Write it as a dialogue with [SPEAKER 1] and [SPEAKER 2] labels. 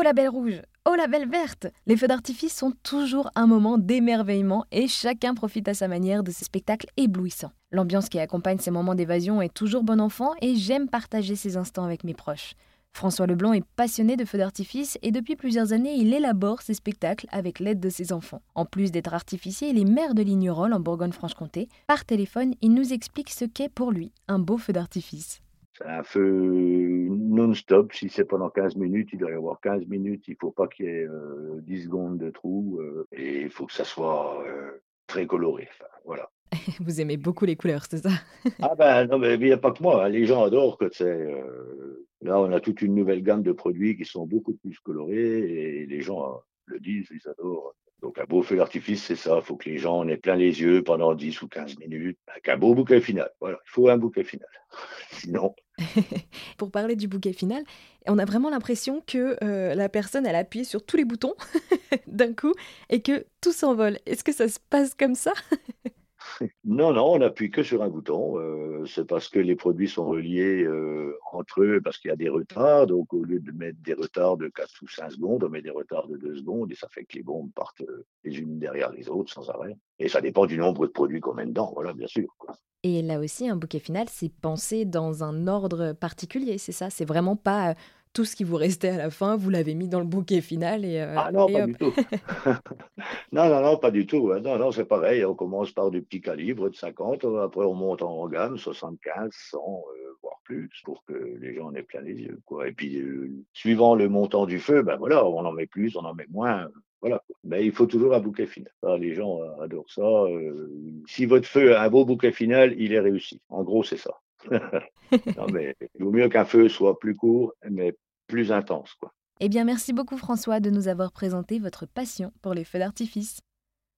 [SPEAKER 1] Oh la belle rouge Oh la belle verte Les feux d'artifice sont toujours un moment d'émerveillement et chacun profite à sa manière de ces spectacles éblouissants. L'ambiance qui accompagne ces moments d'évasion est toujours bon enfant et j'aime partager ces instants avec mes proches. François Leblanc est passionné de feux d'artifice et depuis plusieurs années, il élabore ses spectacles avec l'aide de ses enfants. En plus d'être artificier, il est maire de Lignerolles en Bourgogne-Franche-Comté. Par téléphone, il nous explique ce qu'est pour lui un beau feu d'artifice.
[SPEAKER 2] C'est un feu non-stop. Si c'est pendant 15 minutes, il doit y avoir 15 minutes. Il ne faut pas qu'il y ait 10 euh, secondes de trou. Euh, et il faut que ça soit euh, très coloré. voilà.
[SPEAKER 1] Vous aimez beaucoup les couleurs, c'est ça?
[SPEAKER 2] Ah ben non, mais il n'y a pas que moi. Hein. Les gens adorent que c'est. là, on a toute une nouvelle gamme de produits qui sont beaucoup plus colorés et les gens le disent, ils adorent. Donc un beau feu d'artifice, c'est ça. Il faut que les gens en aient plein les yeux pendant 10 ou 15 minutes un beau bouquet final. Voilà, il faut un bouquet final. Sinon,
[SPEAKER 1] Pour parler du bouquet final, on a vraiment l'impression que euh, la personne, elle appuie sur tous les boutons d'un coup et que tout s'envole. Est-ce que ça se passe comme ça?
[SPEAKER 2] Non, non, on n'appuie que sur un bouton. Euh, c'est parce que les produits sont reliés euh, entre eux, parce qu'il y a des retards. Donc, au lieu de mettre des retards de 4 ou 5 secondes, on met des retards de 2 secondes et ça fait que les bombes partent les unes derrière les autres sans arrêt. Et ça dépend du nombre de produits qu'on met dedans, voilà, bien sûr.
[SPEAKER 1] Et là aussi, un bouquet final, c'est pensé dans un ordre particulier, c'est ça? C'est vraiment pas tout ce qui vous restait à la fin, vous l'avez mis dans le bouquet final et.
[SPEAKER 2] ah non, pas du tout. non, non, non, pas du tout. Hein. Non, non, c'est pareil. On commence par du petit calibre de 50, après on monte en gamme, 75, 100, voire plus, pour que les gens en aient plein les yeux. Quoi. Et puis, suivant le montant du feu, ben voilà, on en met plus, on en met moins. Voilà. Mais il faut toujours un bouquet final. les gens euh, adorent ça. Euh, si votre feu a un beau bouquet final, il est réussi. En gros, c'est ça. non, mais il vaut mieux qu'un feu soit plus court, mais plus intense. Quoi.
[SPEAKER 1] Eh bien, merci beaucoup François de nous avoir présenté votre passion pour les feux d'artifice.